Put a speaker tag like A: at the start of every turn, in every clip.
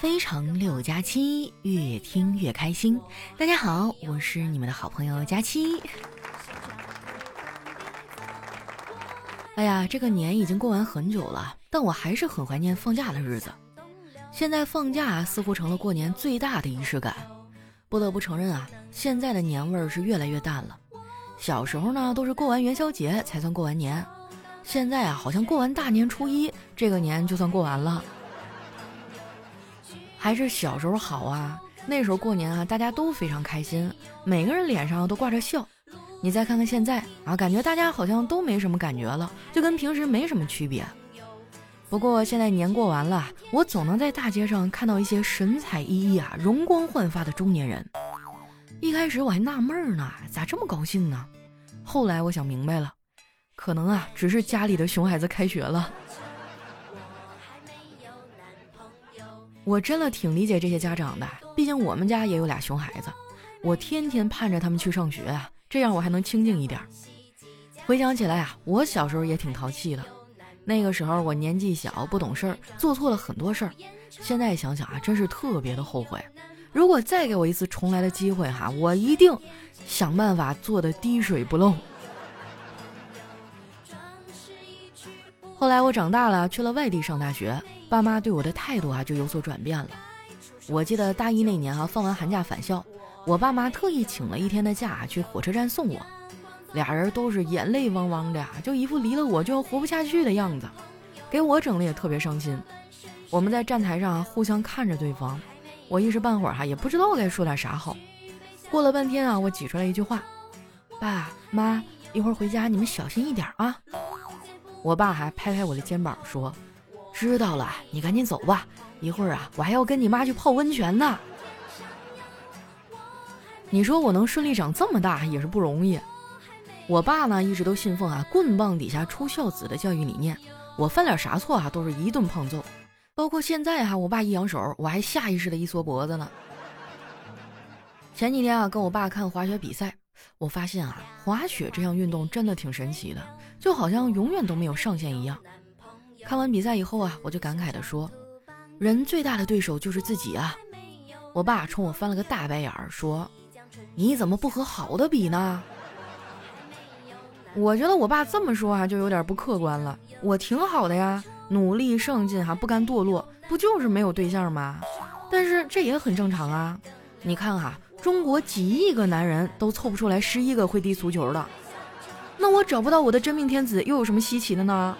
A: 非常六加七，越听越开心。大家好，我是你们的好朋友佳期。哎呀，这个年已经过完很久了，但我还是很怀念放假的日子。现在放假似乎成了过年最大的仪式感。不得不承认啊，现在的年味儿是越来越淡了。小时候呢，都是过完元宵节才算过完年，现在啊，好像过完大年初一，这个年就算过完了。还是小时候好啊！那时候过年啊，大家都非常开心，每个人脸上都挂着笑。你再看看现在啊，感觉大家好像都没什么感觉了，就跟平时没什么区别。不过现在年过完了，我总能在大街上看到一些神采奕奕啊、容光焕发的中年人。一开始我还纳闷呢，咋这么高兴呢？后来我想明白了，可能啊，只是家里的熊孩子开学了。我真的挺理解这些家长的，毕竟我们家也有俩熊孩子，我天天盼着他们去上学啊，这样我还能清静一点。回想起来啊，我小时候也挺淘气的，那个时候我年纪小，不懂事儿，做错了很多事儿。现在想想啊，真是特别的后悔。如果再给我一次重来的机会哈，我一定想办法做的滴水不漏。后来我长大了，去了外地上大学。爸妈对我的态度啊就有所转变了。我记得大一那年啊，放完寒假返校，我爸妈特意请了一天的假去火车站送我，俩人都是眼泪汪汪的，就一副离了我就要活不下去的样子，给我整的也特别伤心。我们在站台上互相看着对方，我一时半会儿哈也不知道该说点啥好。过了半天啊，我挤出来一句话：“爸妈，一会儿回家你们小心一点啊。”我爸还拍拍我的肩膀说。知道了，你赶紧走吧。一会儿啊，我还要跟你妈去泡温泉呢。你说我能顺利长这么大也是不容易。我爸呢一直都信奉啊“棍棒底下出孝子”的教育理念，我犯点啥错啊都是一顿胖揍。包括现在哈，我爸一扬手，我还下意识的一缩脖子呢。前几天啊，跟我爸看滑雪比赛，我发现啊，滑雪这项运动真的挺神奇的，就好像永远都没有上限一样。看完比赛以后啊，我就感慨地说：“人最大的对手就是自己啊！”我爸冲我翻了个大白眼儿，说：“你怎么不和好的比呢？”我觉得我爸这么说啊，就有点不客观了。我挺好的呀，努力上进哈，不甘堕落，不就是没有对象吗？但是这也很正常啊。你看哈，中国几亿个男人都凑不出来十一个会踢足球的，那我找不到我的真命天子又有什么稀奇的呢？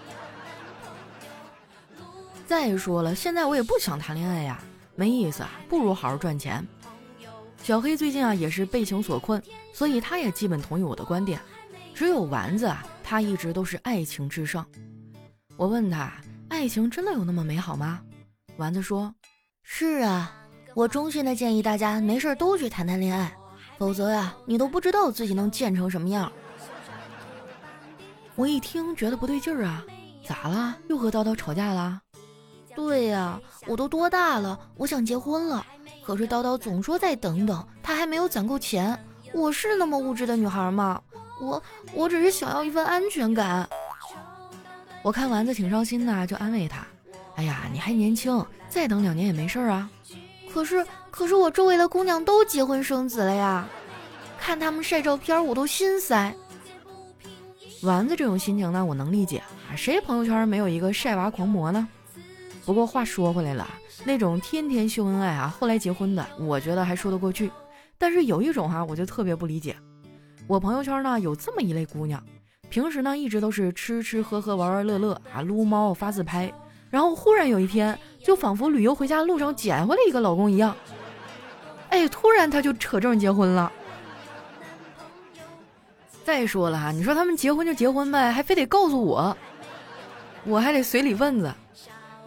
A: 再说了，现在我也不想谈恋爱呀，没意思啊，不如好好赚钱。小黑最近啊也是被情所困，所以他也基本同意我的观点。只有丸子啊，他一直都是爱情至上。我问他，爱情真的有那么美好吗？丸子说：“是啊，我衷心的建议大家没事都去谈谈恋爱，否则呀，你都不知道自己能贱成什么样。”我一听觉得不对劲儿啊，咋了？又和叨叨吵架了？对呀，我都多大了，我想结婚了。可是叨叨总说再等等，他还没有攒够钱。我是那么物质的女孩吗？我我只是想要一份安全感。我看丸子挺伤心的，就安慰他：“哎呀，你还年轻，再等两年也没事儿啊。”可是可是我周围的姑娘都结婚生子了呀，看他们晒照片我都心塞。丸子这种心情呢，我能理解啊，谁朋友圈没有一个晒娃狂魔呢？不过话说回来了，那种天天秀恩爱啊，后来结婚的，我觉得还说得过去。但是有一种哈，我就特别不理解。我朋友圈呢有这么一类姑娘，平时呢一直都是吃吃喝喝玩玩乐乐啊，撸猫发自拍，然后忽然有一天，就仿佛旅游回家路上捡回来一个老公一样，哎，突然她就扯证结婚了。再说了哈，你说他们结婚就结婚呗，还非得告诉我，我还得随礼份子。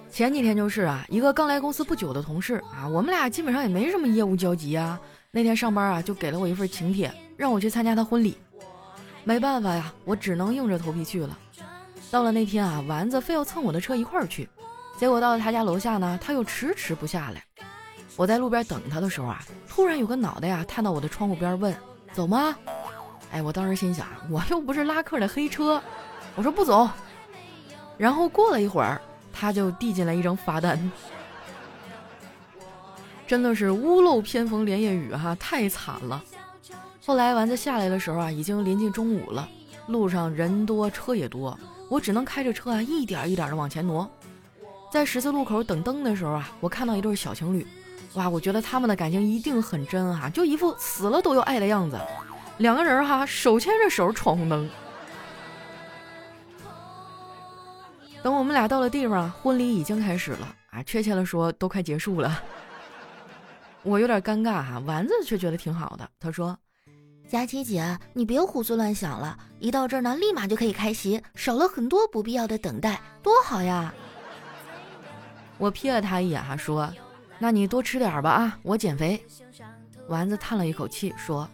A: 前几天就是啊，一个刚来公司不久的同事啊，我们俩基本上也没什么业务交集啊。那天上班啊，就给了我一份请帖，让我去参加他婚礼。没办法呀，我只能硬着头皮去了。到了那天啊，丸子非要蹭我的车一块儿去，结果到了他家楼下呢，他又迟迟不下来。我在路边等他的时候啊，突然有个脑袋呀探到我的窗户边问：“走吗？”哎，我当时心想，我又不是拉客的黑车，我说不走。然后过了一会儿。他就递进来一张罚单。真的是屋漏偏逢连夜雨哈，太惨了。后来丸子下来的时候啊，已经临近中午了，路上人多车也多，我只能开着车啊，一点一点的往前挪。在十字路口等灯的时候啊，我看到一对小情侣，哇，我觉得他们的感情一定很真哈，就一副死了都要爱的样子。两个人哈，手牵着手闯红灯。等我们俩到了地方，婚礼已经开始了啊，确切的说都快结束了。我有点尴尬哈，丸子却觉得挺好的。他说：“
B: 佳琪姐，你别胡思乱想了，一到这儿呢，立马就可以开席，少了很多不必要的等待，多好呀！”
A: 我瞥了他一眼哈，说：“那你多吃点吧啊，我减肥。”丸子叹了一口气说：“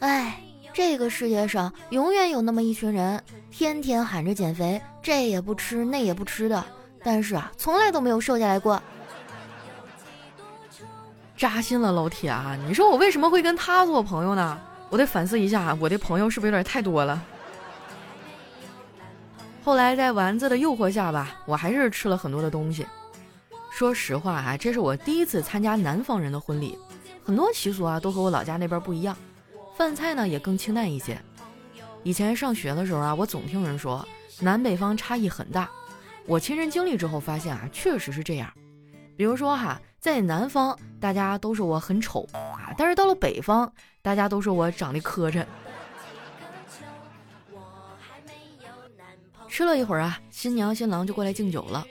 B: 哎，这个世界上永远有那么一群人，天天喊着减肥，这也不吃那也不吃的，但是啊，从来都没有瘦下来过。”
A: 扎心了，老铁啊！你说我为什么会跟他做朋友呢？我得反思一下，我的朋友是不是有点太多了？后来在丸子的诱惑下吧，我还是吃了很多的东西。说实话啊，这是我第一次参加南方人的婚礼，很多习俗啊都和我老家那边不一样，饭菜呢也更清淡一些。以前上学的时候啊，我总听人说南北方差异很大，我亲身经历之后发现啊，确实是这样。比如说哈。在南方，大家都说我很丑啊，但是到了北方，大家都说我长得磕碜。吃了一会儿啊，新娘新郎就过来敬酒了。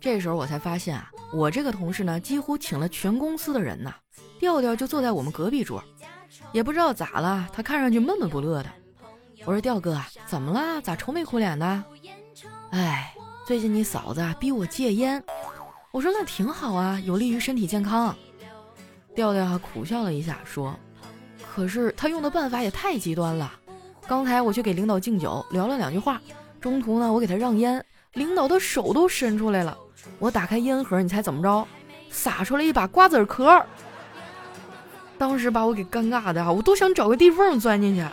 A: 这时候我才发现啊，我这个同事呢，几乎请了全公司的人呢。调调就坐在我们隔壁桌，也不知道咋了，他看上去闷闷不乐的。我说调哥，怎么了？咋愁眉苦脸的？哎，最近你嫂子逼我戒烟。我说那挺好啊，有利于身体健康。调调苦笑了一下，说：“可是他用的办法也太极端了。刚才我去给领导敬酒，聊了两句话，中途呢我给他让烟，领导的手都伸出来了。我打开烟盒，你猜怎么着？撒出来一把瓜子壳。当时把我给尴尬的啊，我都想找个地缝钻进去。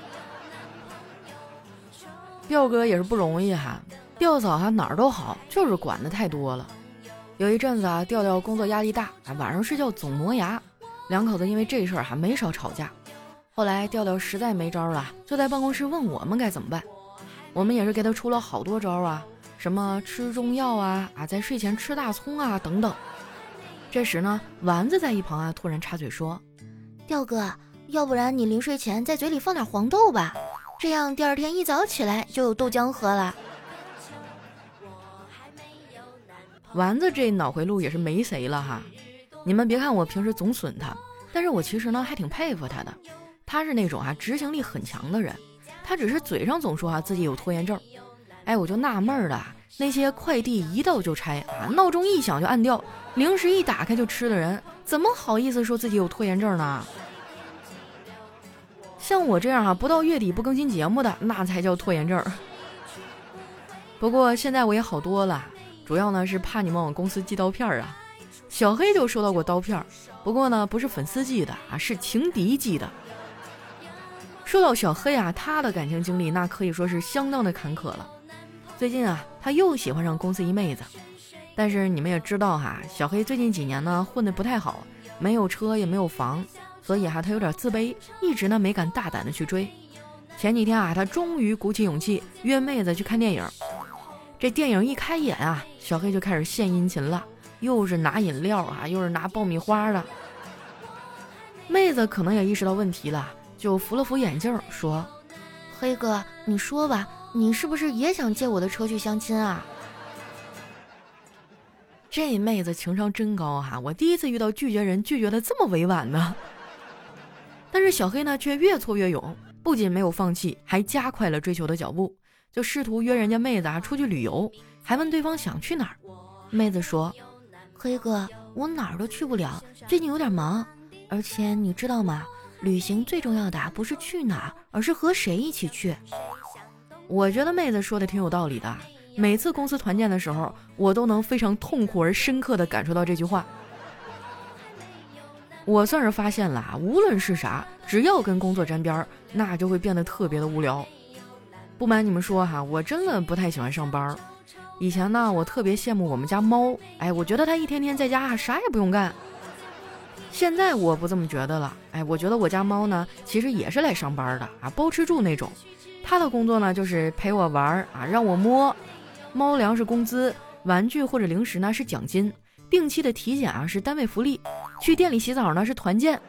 A: 调哥也是不容易哈，调嫂哈哪儿都好，就是管的太多了。”有一阵子啊，调调工作压力大啊，晚上睡觉总磨牙，两口子因为这事儿还没少吵架。后来调调实在没招了，就在办公室问我们该怎么办。我们也是给他出了好多招啊，什么吃中药啊，啊在睡前吃大葱啊等等。这时呢，丸子在一旁啊突然插嘴说：“
B: 调哥，要不然你临睡前在嘴里放点黄豆吧，这样第二天一早起来就有豆浆喝了。”
A: 丸子这脑回路也是没谁了哈，你们别看我平时总损他，但是我其实呢还挺佩服他的。他是那种啊执行力很强的人，他只是嘴上总说啊自己有拖延症。哎，我就纳闷了，那些快递一到就拆啊，闹钟一响就按掉，零食一打开就吃的人，怎么好意思说自己有拖延症呢？像我这样哈，不到月底不更新节目的，那才叫拖延症。不过现在我也好多了。主要呢是怕你们往公司寄刀片儿啊，小黑就收到过刀片儿，不过呢不是粉丝寄的啊，是情敌寄的。说到小黑啊，他的感情经历那可以说是相当的坎坷了。最近啊，他又喜欢上公司一妹子，但是你们也知道哈，小黑最近几年呢混得不太好，没有车也没有房，所以哈他有点自卑，一直呢没敢大胆的去追。前几天啊，他终于鼓起勇气约妹子去看电影。这电影一开演啊，小黑就开始献殷勤了，又是拿饮料啊，又是拿爆米花的。妹子可能也意识到问题了，就扶了扶眼镜，说：“
B: 黑哥，你说吧，你是不是也想借我的车去相亲啊？”
A: 这妹子情商真高哈，我第一次遇到拒绝人拒绝的这么委婉的。但是小黑呢，却越挫越勇，不仅没有放弃，还加快了追求的脚步。就试图约人家妹子啊出去旅游，还问对方想去哪儿。妹子说：“
B: 黑哥，我哪儿都去不了，最近有点忙。而且你知道吗？旅行最重要的不是去哪儿，而是和谁一起去。”
A: 我觉得妹子说的挺有道理的。每次公司团建的时候，我都能非常痛苦而深刻的感受到这句话。我算是发现了啊，无论是啥，只要跟工作沾边儿，那就会变得特别的无聊。不瞒你们说哈，我真的不太喜欢上班。以前呢，我特别羡慕我们家猫，哎，我觉得它一天天在家啥也不用干。现在我不这么觉得了，哎，我觉得我家猫呢，其实也是来上班的啊，包吃住那种。它的工作呢，就是陪我玩啊，让我摸。猫粮是工资，玩具或者零食呢是奖金，定期的体检啊是单位福利，去店里洗澡呢是团建。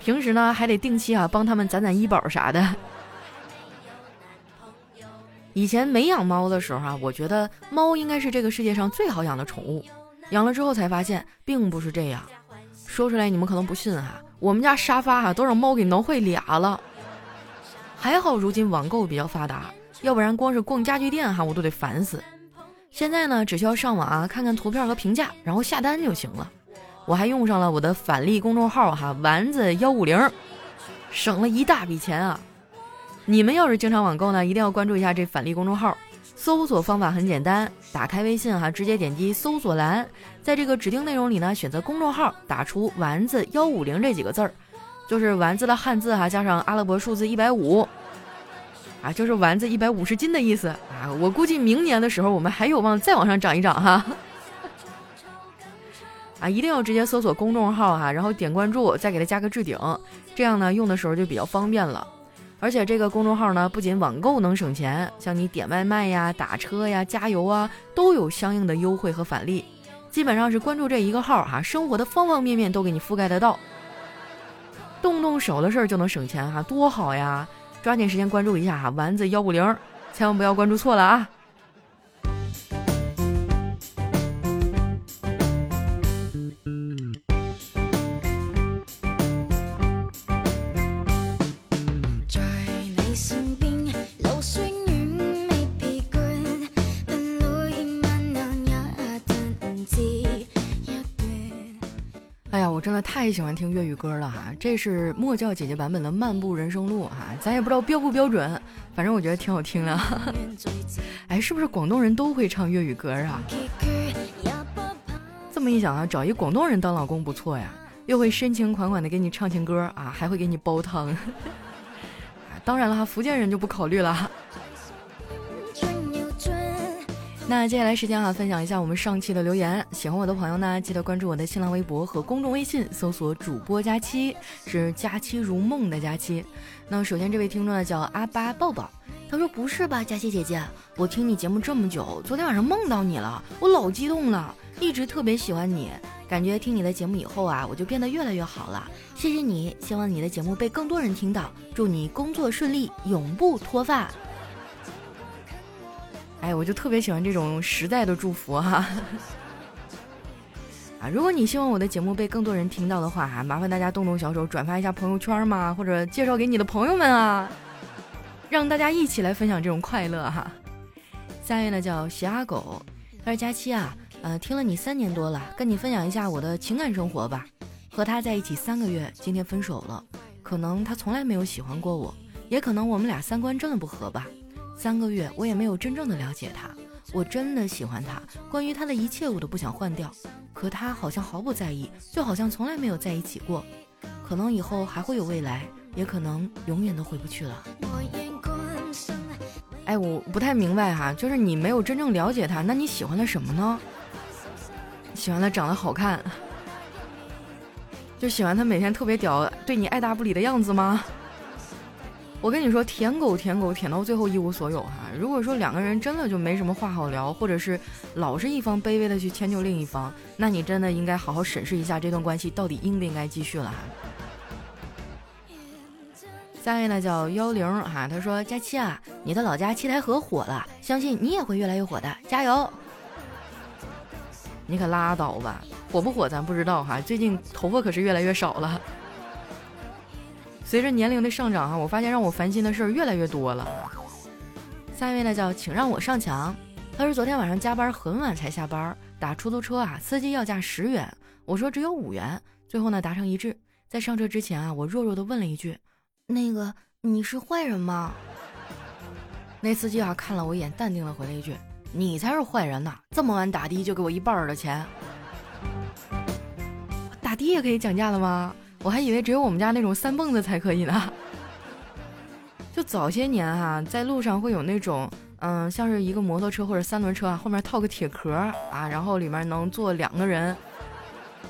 A: 平时呢还得定期啊帮他们攒攒医保啥的。以前没养猫的时候啊，我觉得猫应该是这个世界上最好养的宠物，养了之后才发现并不是这样。说出来你们可能不信哈，我们家沙发哈都让猫给挠坏俩了。还好如今网购比较发达，要不然光是逛家具店哈我都得烦死。现在呢，只需要上网啊看看图片和评价，然后下单就行了。我还用上了我的返利公众号哈丸子幺五零，省了一大笔钱啊。你们要是经常网购呢，一定要关注一下这返利公众号。搜索方法很简单，打开微信哈，直接点击搜索栏，在这个指定内容里呢，选择公众号，打出“丸子幺五零”这几个字儿，就是丸子的汉字哈，加上阿拉伯数字一百五，啊，就是丸子一百五十斤的意思啊。我估计明年的时候，我们还有望再往上涨一涨哈。啊，一定要直接搜索公众号哈，然后点关注，再给它加个置顶，这样呢，用的时候就比较方便了。而且这个公众号呢，不仅网购能省钱，像你点外卖呀、打车呀、加油啊，都有相应的优惠和返利。基本上是关注这一个号哈，生活的方方面面都给你覆盖得到，动动手的事儿就能省钱哈，多好呀！抓紧时间关注一下哈，丸子幺五零，千万不要关注错了啊！粤语歌了哈，这是莫教姐姐版本的《漫步人生路》哈，咱也不知道标不标准，反正我觉得挺好听的。哎，是不是广东人都会唱粤语歌啊？这么一想啊，找一广东人当老公不错呀，又会深情款款的给你唱情歌啊，还会给你煲汤。当然了，福建人就不考虑了。那接下来时间哈，分享一下我们上期的留言。喜欢我的朋友呢，记得关注我的新浪微博和公众微信，搜索主播佳期，是佳期如梦的佳期。那首先这位听众呢叫阿巴抱抱，他说不是吧，佳期姐姐，我听你节目这么久，昨天晚上梦到你了，我老激动了，一直特别喜欢你，感觉听你的节目以后啊，我就变得越来越好了。谢谢你，希望你的节目被更多人听到，祝你工作顺利，永不脱发。哎，我就特别喜欢这种实在的祝福哈。啊，如果你希望我的节目被更多人听到的话哈，麻烦大家动动小手转发一下朋友圈嘛，或者介绍给你的朋友们啊，让大家一起来分享这种快乐哈。下一位呢叫喜阿狗，他说佳期啊，呃，听了你三年多了，跟你分享一下我的情感生活吧。和他在一起三个月，今天分手了，可能他从来没有喜欢过我，也可能我们俩三观真的不合吧。三个月，我也没有真正的了解他。我真的喜欢他，关于他的一切我都不想换掉。可他好像毫不在意，就好像从来没有在一起过。可能以后还会有未来，也可能永远都回不去了。哎，我不太明白哈，就是你没有真正了解他，那你喜欢他什么呢？喜欢他长得好看，就喜欢他每天特别屌，对你爱答不理的样子吗？我跟你说，舔狗舔狗舔到最后一无所有哈。如果说两个人真的就没什么话好聊，或者是老是一方卑微的去迁就另一方，那你真的应该好好审视一下这段关系到底应不应该继续了哈。下一位呢叫幺零哈，他说佳期啊，你的老家七台河火了，相信你也会越来越火的，加油！你可拉倒吧，火不火咱不知道哈，最近头发可是越来越少了。随着年龄的上涨啊，我发现让我烦心的事儿越来越多了。下一位呢叫请让我上墙，他说昨天晚上加班很晚才下班，打出租车啊，司机要价十元，我说只有五元，最后呢达成一致。在上车之前啊，我弱弱的问了一句：“那个你是坏人吗？”那司机啊看了我一眼，淡定的回了一句：“你才是坏人呐，这么晚打的就给我一半的钱。”打的也可以讲价的吗？我还以为只有我们家那种三蹦子才可以呢。就早些年哈，在路上会有那种，嗯，像是一个摩托车或者三轮车啊，后面套个铁壳啊，然后里面能坐两个人。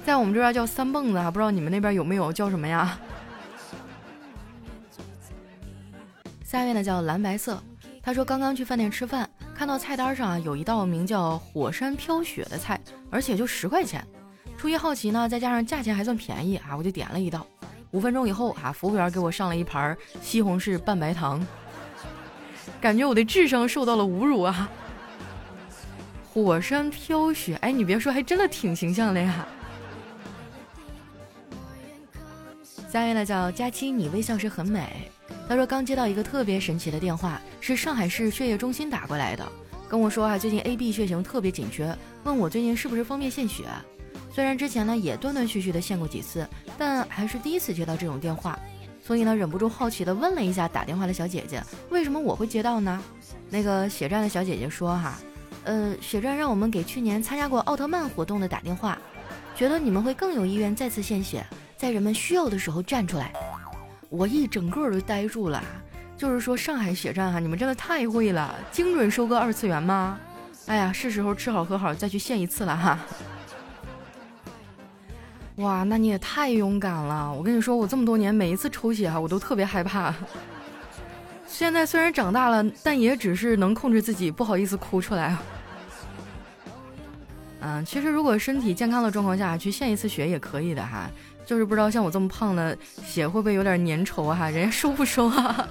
A: 在我们这边叫三蹦子啊，不知道你们那边有没有叫什么呀？下面呢叫蓝白色，他说刚刚去饭店吃饭，看到菜单上啊有一道名叫火山飘雪的菜，而且就十块钱。出于好奇呢，再加上价钱还算便宜啊，我就点了一道。五分钟以后啊，服务员给我上了一盘西红柿拌白糖，感觉我的智商受到了侮辱啊！火山飘雪，哎，你别说，还真的挺形象的呀。下面呢叫佳期，你微笑时很美。他说刚接到一个特别神奇的电话，是上海市血液中心打过来的，跟我说啊，最近 AB 血型特别紧缺，问我最近是不是方便献血。虽然之前呢也断断续续的献过几次，但还是第一次接到这种电话，所以呢忍不住好奇的问了一下打电话的小姐姐，为什么我会接到呢？那个血站的小姐姐说哈，呃，血站让我们给去年参加过奥特曼活动的打电话，觉得你们会更有意愿再次献血，在人们需要的时候站出来。我一整个都呆住了，就是说上海血站哈，你们真的太会了，精准收割二次元吗？哎呀，是时候吃好喝好再去献一次了哈。哇，那你也太勇敢了！我跟你说，我这么多年每一次抽血哈，我都特别害怕。现在虽然长大了，但也只是能控制自己不好意思哭出来。嗯，其实如果身体健康的状况下去献一次血也可以的哈，就是不知道像我这么胖的血会不会有点粘稠哈，人家收不收啊？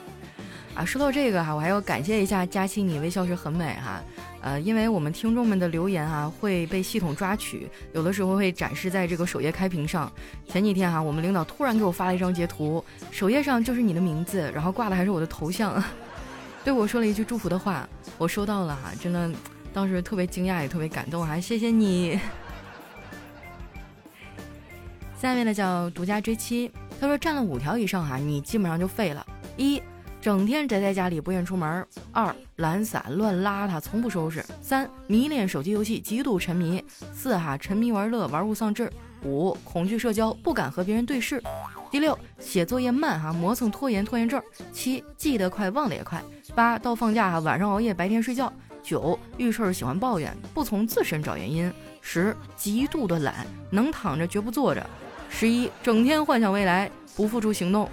A: 啊，说到这个哈，我还要感谢一下佳期，你微笑时很美哈。呃，因为我们听众们的留言啊会被系统抓取，有的时候会展示在这个首页开屏上。前几天哈，我们领导突然给我发了一张截图，首页上就是你的名字，然后挂的还是我的头像，对我说了一句祝福的话，我收到了哈，真的当时特别惊讶也特别感动哈，谢谢你。下面呢叫独家追妻，他说占了五条以上哈，你基本上就废了。一整天宅在家里不愿出门。二懒散乱邋遢，从不收拾。三迷恋手机游戏，极度沉迷。四哈沉迷玩乐，玩物丧志。五恐惧社交，不敢和别人对视。第六写作业慢哈，磨蹭拖延拖延症。七记得快，忘得也快。八到放假哈，晚上熬夜，白天睡觉。九遇事儿喜欢抱怨，不从自身找原因。十极度的懒，能躺着绝不坐着。十一整天幻想未来，不付出行动。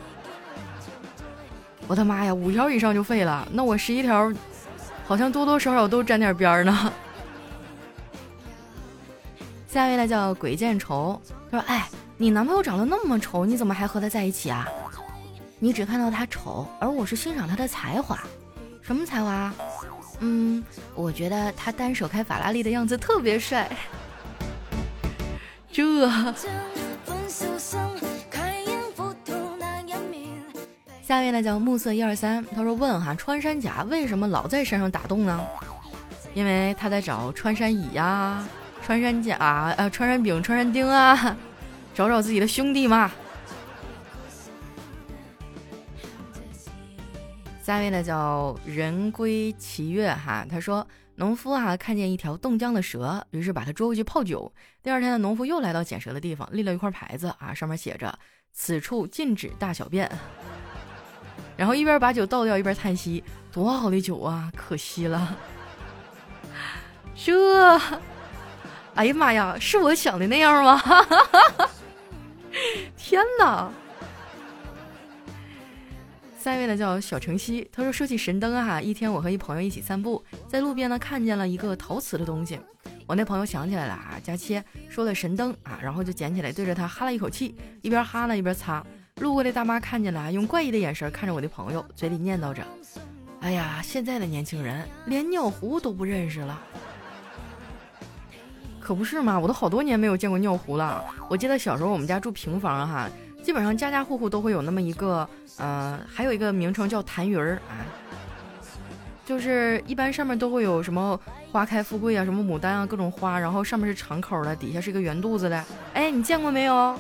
A: 我的妈呀，五条以上就废了，那我十一条，好像多多少少都沾点边儿呢。下一位呢叫鬼见愁，他说：“哎，你男朋友长得那么丑，你怎么还和他在一起啊？你只看到他丑，而我是欣赏他的才华。什么才华？嗯，我觉得他单手开法拉利的样子特别帅。这。”下面呢叫暮色一二三，他说问哈穿山甲为什么老在山上打洞呢？因为他在找穿山乙呀、穿山甲啊、穿山丙、穿山丁啊，找找自己的兄弟嘛。下面呢叫人归奇月哈，他说农夫啊看见一条冻僵的蛇，于是把它捉回去泡酒。第二天呢，农夫又来到捡蛇的地方，立了一块牌子啊，上面写着此处禁止大小便。然后一边把酒倒掉，一边叹息：“多好的酒啊，可惜了。”这，哎呀妈呀，是我想的那样吗？天哪！下一位呢叫小晨曦，他说：“说起神灯啊，一天我和一朋友一起散步，在路边呢看见了一个陶瓷的东西，我那朋友想起来了啊，佳期说了神灯啊，然后就捡起来对着它哈了一口气，一边哈呢一边擦。”路过的大妈看见了，用怪异的眼神看着我的朋友，嘴里念叨着：“哎呀，现在的年轻人连尿壶都不认识了。”可不是嘛，我都好多年没有见过尿壶了。我记得小时候我们家住平房哈，基本上家家户户都会有那么一个，呃，还有一个名称叫痰盂儿啊，就是一般上面都会有什么花开富贵啊，什么牡丹啊，各种花，然后上面是敞口的，底下是一个圆肚子的。哎，你见过没有？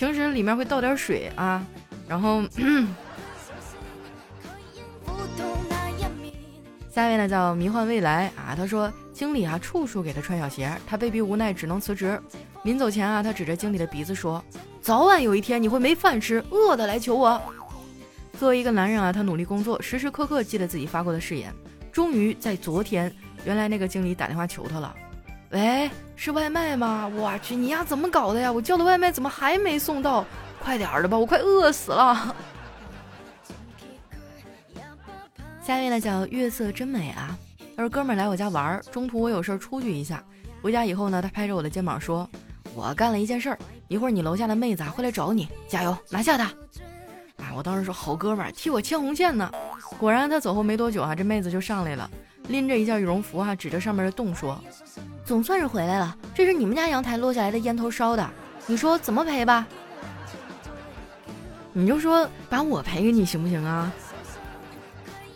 A: 平时里面会倒点水啊，然后 下一位呢叫迷幻未来啊，他说经理啊处处给他穿小鞋，他被逼无奈只能辞职。临走前啊，他指着经理的鼻子说：“早晚有一天你会没饭吃，饿的来求我。”作为一个男人啊，他努力工作，时时刻刻记得自己发过的誓言。终于在昨天，原来那个经理打电话求他了。
C: 喂，是外卖吗？我去，你丫怎么搞的呀？我叫的外卖怎么还没送到？快点儿的吧，我快饿死了。
A: 下一位呢叫月色真美啊，
C: 他说哥们儿来我家玩儿，中途我有事儿出去一下，回家以后呢，他拍着我的肩膀说：“我干了一件事儿，一会儿你楼下的妹子啊会来找你，加油拿下她。”啊，我当时说好哥们儿替我牵红线呢。果然他走后没多久啊，这妹子就上来了，拎着一件羽绒服啊，指着上面的洞说：“
A: 总算是回来了，这是你们家阳台落下来的烟头烧的，你说怎么赔吧？”
C: 你就说把我赔给你行不行啊？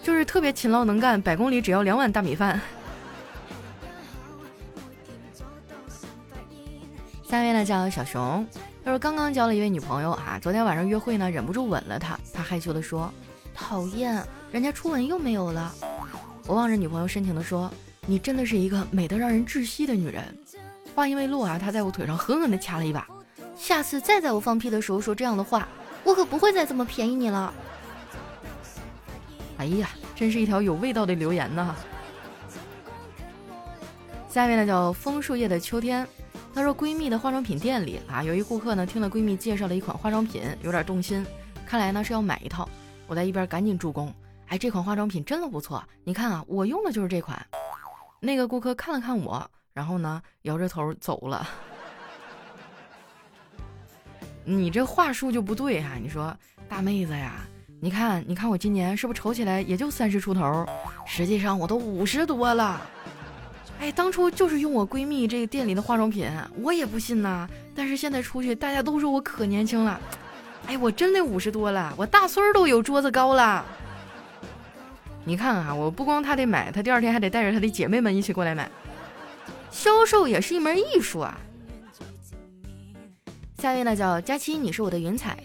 C: 就是特别勤劳能干，百公里只要两碗大米饭。
A: 下面呢叫小熊，他说刚刚交了一位女朋友啊，昨天晚上约会呢，忍不住吻了她。他害羞的说：“讨厌，人家初吻又没有了。”我望着女朋友深情的说：“你真的是一个美得让人窒息的女人。”话音未落啊，他在我腿上狠狠的掐了一把。下次再在我放屁的时候说这样的话。我可不会再这么便宜你了。
C: 哎呀，真是一条有味道的留言呐！下面呢叫枫树叶的秋天，她说闺蜜的化妆品店里啊，有一顾客呢听了闺蜜介绍了一款化妆品，有点动心，看来呢是要买一套。我在一边赶紧助攻，哎，这款化妆品真的不错，你看啊，我用的就是这款。那个顾客看了看我，然后呢摇着头走了。你这话术就不对哈！你说大妹子呀，你看，你看我今年是不是瞅起来也就三十出头，实际上我都五十多了。哎，当初就是用我闺蜜这个店里的化妆品，我也不信呐。但是现在出去，大家都说我可年轻了。哎，我真的五十多了，我大孙儿都有桌子高了。你看啊，我不光他得买，他第二天还得带着他的姐妹们一起过来买。销售也是一门艺术啊。
A: 下一位呢叫佳期，你是我的云彩。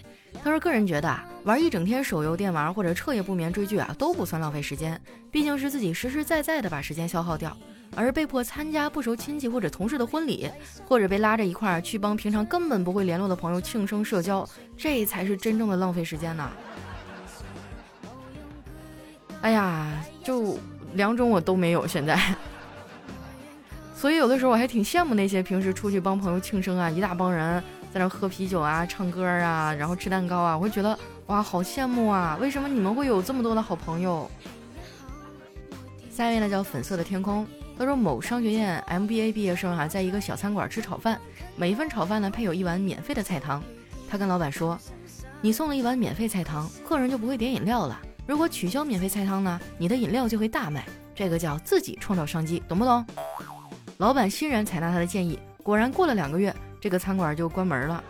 A: 他说，个人觉得啊，玩一整天手游电玩或者彻夜不眠追剧啊，都不算浪费时间，毕竟是自己实实在在的把时间消耗掉。而被迫参加不熟亲戚或者同事的婚礼，或者被拉着一块儿去帮平常根本不会联络的朋友庆生社交，这才是真正的浪费时间呢。
C: 哎呀，就两种我都没有现在，所以有的时候我还挺羡慕那些平时出去帮朋友庆生啊，一大帮人。在那喝啤酒啊，唱歌啊，然后吃蛋糕啊，我会觉得哇，好羡慕啊！为什么你们会有这么多的好朋友？
A: 下一位呢叫粉色的天空，他说某商学院 MBA 毕业生啊，在一个小餐馆吃炒饭，每一份炒饭呢配有一碗免费的菜汤。他跟老板说：“你送了一碗免费菜汤，客人就不会点饮料了。如果取消免费菜汤呢，你的饮料就会大卖。这个叫自己创造商机，懂不懂？”老板欣然采纳他的建议，果然过了两个月。这个餐馆就关门了，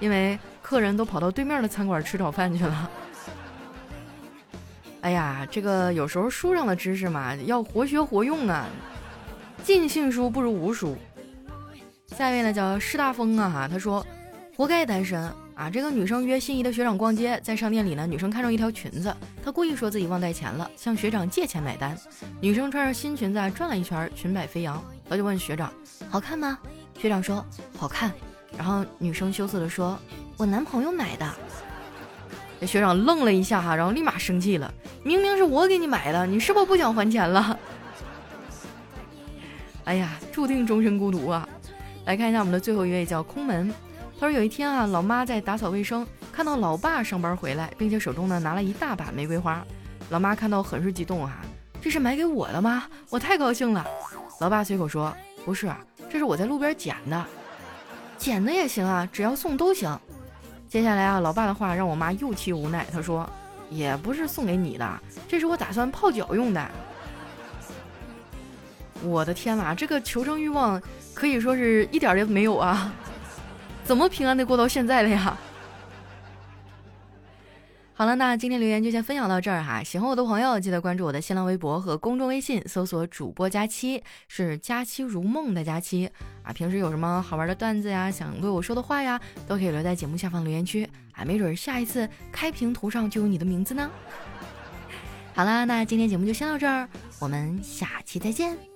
A: 因为客人都跑到对面的餐馆吃早饭去了。哎呀，这个有时候书上的知识嘛，要活学活用啊，尽信书不如无书。下一位呢叫施大风啊，他说活该单身啊。这个女生约心仪的学长逛街，在商店里呢，女生看中一条裙子，她故意说自己忘带钱了，向学长借钱买单。女生穿上新裙子啊转了一圈，裙摆飞扬，她就问学长好看吗？学长说好看，然后女生羞涩的说：“我男朋友买的。”这学长愣了一下哈，然后立马生气了：“明明是我给你买的，你是不是不想还钱了？” 哎呀，注定终身孤独啊！来看一下我们的最后一位叫空门，他说有一天啊，老妈在打扫卫生，看到老爸上班回来，并且手中呢拿了一大把玫瑰花，老妈看到很是激动啊，这是买给我的吗？我太高兴了。老爸随口说：“不是。”这是我在路边捡的，捡的也行啊，只要送都行。接下来啊，老爸的话让我妈又气无奈。他说：“也不是送给你的，这是我打算泡脚用的。”我的天哪，这个求生欲望可以说是一点也没有啊！怎么平安的过到现在的呀？好了，那今天留言就先分享到这儿哈。喜欢我的朋友，记得关注我的新浪微博和公众微信，搜索主播佳期，是佳期如梦的佳期啊。平时有什么好玩的段子呀，想对我说的话呀，都可以留在节目下方留言区啊，没准下一次开屏图上就有你的名字呢。好啦，那今天节目就先到这儿，我们下期再见。